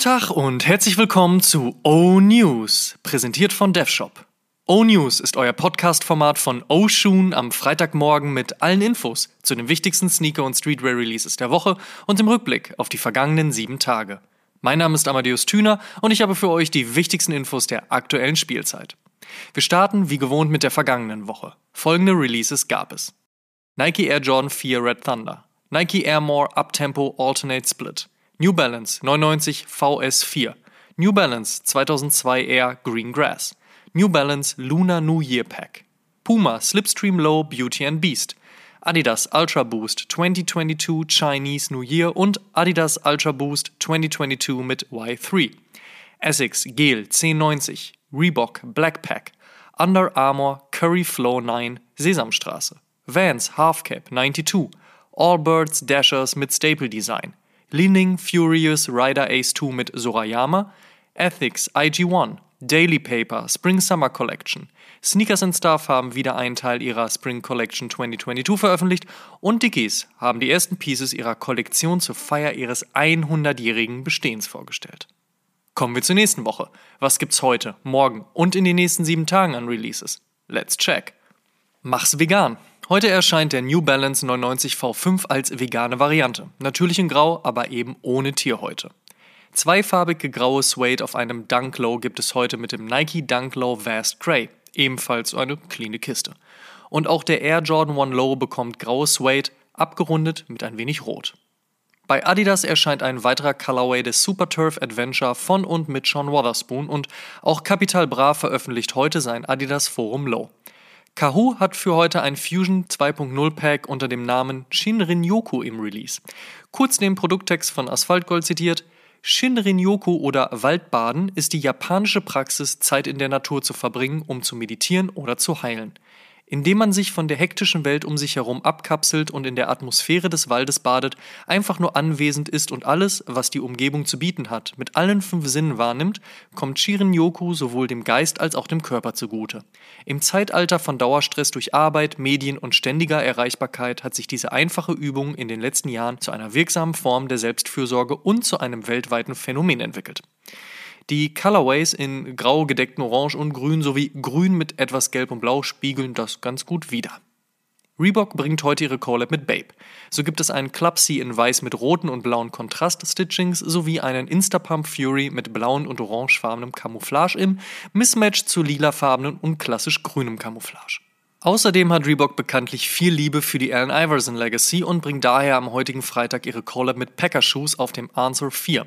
Tag und herzlich willkommen zu O News, präsentiert von DevShop. O News ist euer Podcast-Format von O Shoon am Freitagmorgen mit allen Infos zu den wichtigsten Sneaker- und Streetwear-Releases der Woche und dem Rückblick auf die vergangenen sieben Tage. Mein Name ist Amadeus Thüner und ich habe für euch die wichtigsten Infos der aktuellen Spielzeit. Wir starten wie gewohnt mit der vergangenen Woche. Folgende Releases gab es. Nike Air Jordan 4 Red Thunder, Nike Air More Uptempo Alternate Split, New Balance 99 VS4, New Balance 2002 Air Green Grass, New Balance Lunar New Year Pack, Puma Slipstream Low Beauty and Beast, Adidas Ultra Boost 2022 Chinese New Year und Adidas Ultra Boost 2022 mit Y3, Essex Gel 1090, Reebok Blackpack, Under Armour Curry Flow 9 Sesamstraße, Vans Halfcap 92, Allbirds Dashers mit Staple Design, Leaning Furious Rider Ace 2 mit Sorayama, Ethics IG1, Daily Paper Spring Summer Collection, Sneakers and Stuff haben wieder einen Teil ihrer Spring Collection 2022 veröffentlicht und Dickies haben die ersten Pieces ihrer Kollektion zur Feier ihres 100-jährigen Bestehens vorgestellt. Kommen wir zur nächsten Woche. Was gibt's heute, morgen und in den nächsten sieben Tagen an Releases? Let's check. Mach's vegan. Heute erscheint der New Balance 99 V5 als vegane Variante. Natürlich in Grau, aber eben ohne Tierhäute. Zweifarbige graue Suede auf einem Dunk Low gibt es heute mit dem Nike Dunk Low Vast Grey. Ebenfalls eine cleane Kiste. Und auch der Air Jordan 1 Low bekommt graue Suede, abgerundet mit ein wenig Rot. Bei Adidas erscheint ein weiterer Colorway des Super Turf Adventure von und mit Sean Wotherspoon und auch Capital Bra veröffentlicht heute sein Adidas Forum Low. Kahoo hat für heute ein Fusion 2.0 Pack unter dem Namen Shinrin-Yoku im Release. Kurz den Produkttext von Asphaltgold zitiert: Shinrin-Yoku oder Waldbaden ist die japanische Praxis, Zeit in der Natur zu verbringen, um zu meditieren oder zu heilen. Indem man sich von der hektischen Welt um sich herum abkapselt und in der Atmosphäre des Waldes badet, einfach nur anwesend ist und alles, was die Umgebung zu bieten hat, mit allen fünf Sinnen wahrnimmt, kommt Shirin-Yoku sowohl dem Geist als auch dem Körper zugute. Im Zeitalter von Dauerstress durch Arbeit, Medien und ständiger Erreichbarkeit hat sich diese einfache Übung in den letzten Jahren zu einer wirksamen Form der Selbstfürsorge und zu einem weltweiten Phänomen entwickelt. Die Colorways in grau gedeckten Orange und Grün sowie Grün mit etwas Gelb und Blau spiegeln das ganz gut wider. Reebok bringt heute ihre Collab mit Babe. So gibt es einen Club C in weiß mit roten und blauen Kontrast-Stitchings sowie einen Instapump Fury mit blauen und orangefarbenem Camouflage im Mismatch zu lilafarbenen und klassisch grünem Camouflage. Außerdem hat Reebok bekanntlich viel Liebe für die Allen Iverson Legacy und bringt daher am heutigen Freitag ihre Collab mit Packer Shoes auf dem Answer 4.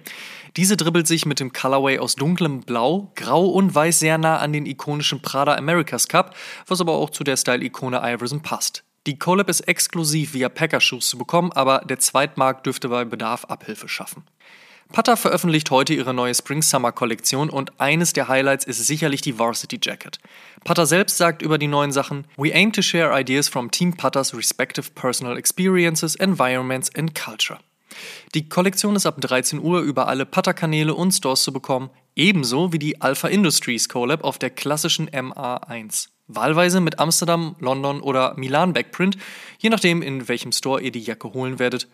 Diese dribbelt sich mit dem Colorway aus dunklem Blau, Grau und Weiß sehr nah an den ikonischen Prada America's Cup, was aber auch zu der Style-Ikone Iverson passt. Die Collab ist exklusiv via Packer Shoes zu bekommen, aber der Zweitmarkt dürfte bei Bedarf Abhilfe schaffen. Pata veröffentlicht heute ihre neue Spring-Summer-Kollektion und eines der Highlights ist sicherlich die Varsity Jacket. Pata selbst sagt über die neuen Sachen: We aim to share ideas from Team Patas respective personal experiences, environments and culture. Die Kollektion ist ab 13 Uhr über alle Pata-Kanäle und Stores zu bekommen, ebenso wie die Alpha Industries Collab auf der klassischen MA1. Wahlweise mit Amsterdam, London oder Milan Backprint, je nachdem, in welchem Store ihr die Jacke holen werdet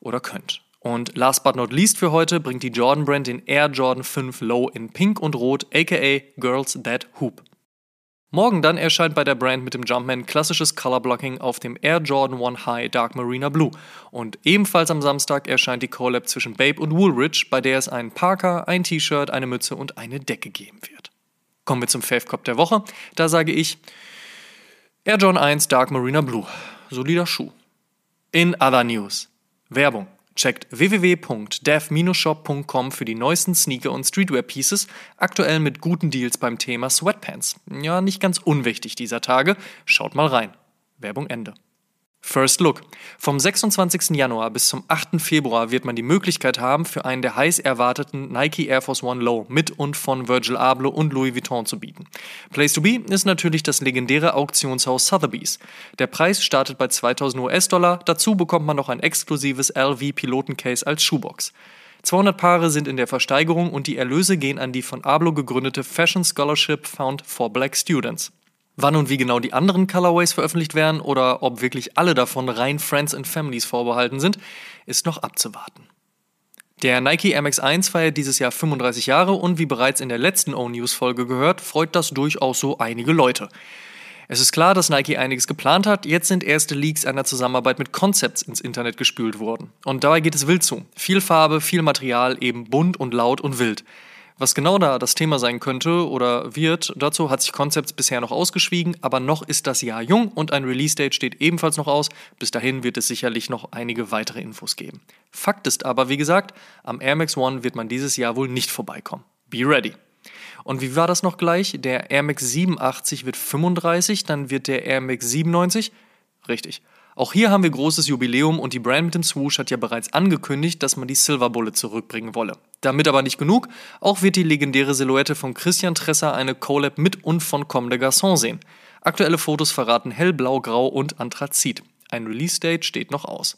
oder könnt. Und last but not least für heute bringt die Jordan Brand den Air Jordan 5 Low in Pink und Rot, aka Girls That Hoop. Morgen dann erscheint bei der Brand mit dem Jumpman klassisches Colorblocking auf dem Air Jordan 1 High Dark Marina Blue. Und ebenfalls am Samstag erscheint die Collab zwischen Babe und Woolrich, bei der es einen Parker, ein T-Shirt, eine Mütze und eine Decke geben wird. Kommen wir zum Fave Cop der Woche. Da sage ich Air Jordan 1 Dark Marina Blue. Solider Schuh. In other news. Werbung. Checkt www.dev-shop.com für die neuesten Sneaker und Streetwear-Pieces, aktuell mit guten Deals beim Thema Sweatpants. Ja, nicht ganz unwichtig dieser Tage. Schaut mal rein. Werbung Ende. First Look. Vom 26. Januar bis zum 8. Februar wird man die Möglichkeit haben, für einen der heiß erwarteten Nike Air Force One Low mit und von Virgil Abloh und Louis Vuitton zu bieten. Place to be ist natürlich das legendäre Auktionshaus Sotheby's. Der Preis startet bei 2000 US-Dollar, dazu bekommt man noch ein exklusives LV Pilotencase als Schuhbox. 200 Paare sind in der Versteigerung und die Erlöse gehen an die von Abloh gegründete Fashion Scholarship Found for Black Students. Wann und wie genau die anderen Colorways veröffentlicht werden oder ob wirklich alle davon rein Friends and Families vorbehalten sind, ist noch abzuwarten. Der Nike Air Max 1 feiert dieses Jahr 35 Jahre und wie bereits in der letzten O-News-Folge gehört, freut das durchaus so einige Leute. Es ist klar, dass Nike einiges geplant hat. Jetzt sind erste Leaks einer Zusammenarbeit mit Concepts ins Internet gespült worden. Und dabei geht es wild zu. Viel Farbe, viel Material, eben bunt und laut und wild. Was genau da das Thema sein könnte oder wird, dazu hat sich Concepts bisher noch ausgeschwiegen, aber noch ist das Jahr jung und ein Release-Date steht ebenfalls noch aus. Bis dahin wird es sicherlich noch einige weitere Infos geben. Fakt ist aber, wie gesagt, am Air Max One wird man dieses Jahr wohl nicht vorbeikommen. Be ready! Und wie war das noch gleich? Der Air Max 87 wird 35, dann wird der Air Max 97. Richtig. Auch hier haben wir großes Jubiläum und die Brand mit dem Swoosh hat ja bereits angekündigt, dass man die Silver Bullet zurückbringen wolle. Damit aber nicht genug, auch wird die legendäre Silhouette von Christian Tresser eine Collab mit und von Comme des Garçons sehen. Aktuelle Fotos verraten hellblau, grau und anthrazit. Ein Release-Date steht noch aus.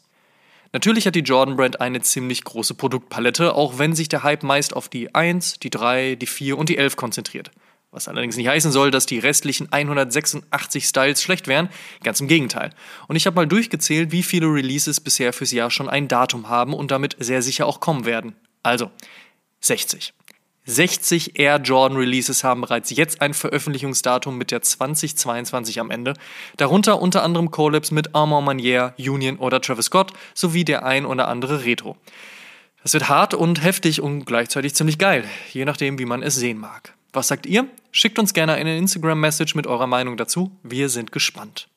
Natürlich hat die Jordan Brand eine ziemlich große Produktpalette, auch wenn sich der Hype meist auf die 1, die 3, die 4 und die 11 konzentriert. Was allerdings nicht heißen soll, dass die restlichen 186 Styles schlecht wären, ganz im Gegenteil. Und ich habe mal durchgezählt, wie viele Releases bisher fürs Jahr schon ein Datum haben und damit sehr sicher auch kommen werden. Also 60. 60 Air Jordan Releases haben bereits jetzt ein Veröffentlichungsdatum mit der 2022 am Ende, darunter unter anderem Collabs mit Armand Manier, Union oder Travis Scott sowie der ein oder andere Retro. Das wird hart und heftig und gleichzeitig ziemlich geil, je nachdem, wie man es sehen mag. Was sagt ihr? Schickt uns gerne eine Instagram-Message mit eurer Meinung dazu. Wir sind gespannt.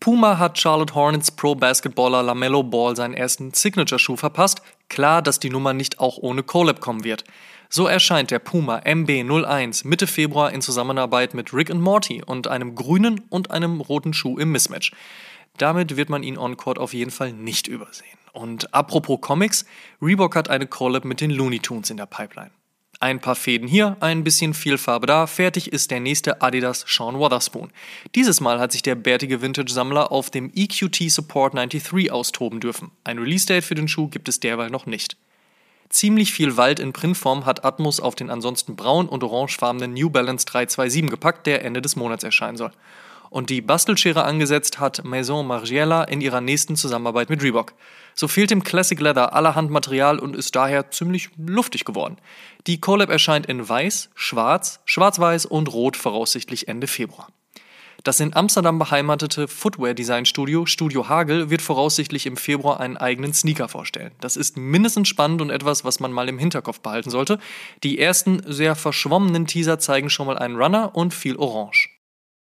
Puma hat Charlotte Hornets Pro-Basketballer LaMelo Ball seinen ersten Signature-Schuh verpasst. Klar, dass die Nummer nicht auch ohne Collab kommen wird. So erscheint der Puma MB01 Mitte Februar in Zusammenarbeit mit Rick and Morty und einem grünen und einem roten Schuh im Mismatch. Damit wird man ihn on-court auf jeden Fall nicht übersehen. Und apropos Comics, Reebok hat eine Collab mit den Looney Tunes in der Pipeline. Ein paar Fäden hier, ein bisschen viel Farbe da, fertig ist der nächste Adidas Sean Wotherspoon. Dieses Mal hat sich der bärtige Vintage-Sammler auf dem EQT Support 93 austoben dürfen. Ein Release-Date für den Schuh gibt es derweil noch nicht. Ziemlich viel Wald in Printform hat Atmos auf den ansonsten braun- und orangefarbenen New Balance 327 gepackt, der Ende des Monats erscheinen soll und die Bastelschere angesetzt hat Maison Margiela in ihrer nächsten Zusammenarbeit mit Reebok. So fehlt dem Classic Leather allerhand Material und ist daher ziemlich luftig geworden. Die Collab erscheint in Weiß, Schwarz, Schwarz-Weiß und Rot voraussichtlich Ende Februar. Das in Amsterdam beheimatete Footwear-Design-Studio Studio Hagel wird voraussichtlich im Februar einen eigenen Sneaker vorstellen. Das ist mindestens spannend und etwas, was man mal im Hinterkopf behalten sollte. Die ersten sehr verschwommenen Teaser zeigen schon mal einen Runner und viel Orange.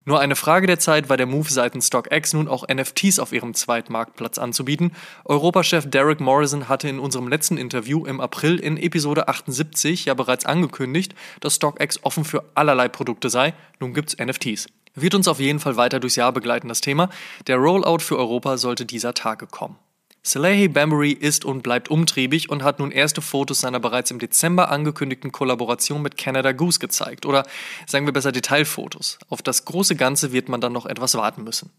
Nur eine Frage der Zeit war der Move seitens StockX nun auch NFTs auf ihrem Zweitmarktplatz anzubieten. Europachef Derek Morrison hatte in unserem letzten Interview im April in Episode 78 ja bereits angekündigt, dass StockX offen für allerlei Produkte sei. Nun gibt's NFTs. Wird uns auf jeden Fall weiter durchs Jahr begleiten, das Thema. Der Rollout für Europa sollte dieser Tage kommen. Salehi Bambury ist und bleibt umtriebig und hat nun erste Fotos seiner bereits im Dezember angekündigten Kollaboration mit Canada Goose gezeigt. Oder sagen wir besser Detailfotos. Auf das große Ganze wird man dann noch etwas warten müssen.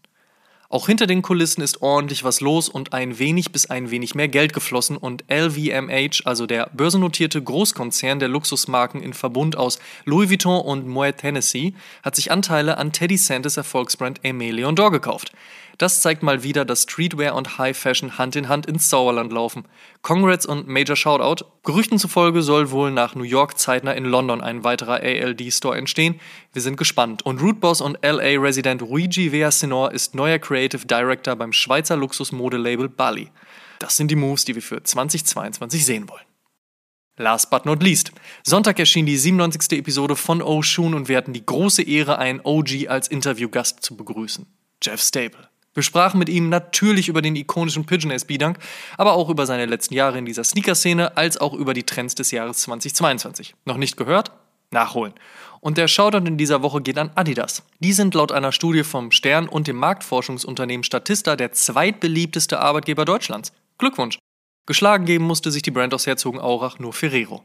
Auch hinter den Kulissen ist ordentlich was los und ein wenig bis ein wenig mehr Geld geflossen und LVMH, also der börsennotierte Großkonzern der Luxusmarken in Verbund aus Louis Vuitton und Moet Hennessy, hat sich Anteile an Teddy Santis Erfolgsbrand Aimé Leon Dor gekauft. Das zeigt mal wieder, dass Streetwear und High Fashion Hand in Hand ins Sauerland laufen. Congrats und Major Shoutout. Gerüchten zufolge soll wohl nach New York zeitnah in London ein weiterer ALD-Store entstehen. Wir sind gespannt. Und Rootboss und LA-Resident Luigi Villasenor ist neuer Creative Director beim Schweizer Luxusmodelabel Bali. Das sind die Moves, die wir für 2022 sehen wollen. Last but not least. Sonntag erschien die 97. Episode von Oshun und wir hatten die große Ehre, einen OG als Interviewgast zu begrüßen. Jeff Stable. Wir sprachen mit ihm natürlich über den ikonischen Pigeon SB-Dunk, aber auch über seine letzten Jahre in dieser Sneaker-Szene, als auch über die Trends des Jahres 2022. Noch nicht gehört? Nachholen. Und der Shoutout in dieser Woche geht an Adidas. Die sind laut einer Studie vom Stern und dem Marktforschungsunternehmen Statista der zweitbeliebteste Arbeitgeber Deutschlands. Glückwunsch. Geschlagen geben musste sich die Brand aus Herzogenaurach nur Ferrero.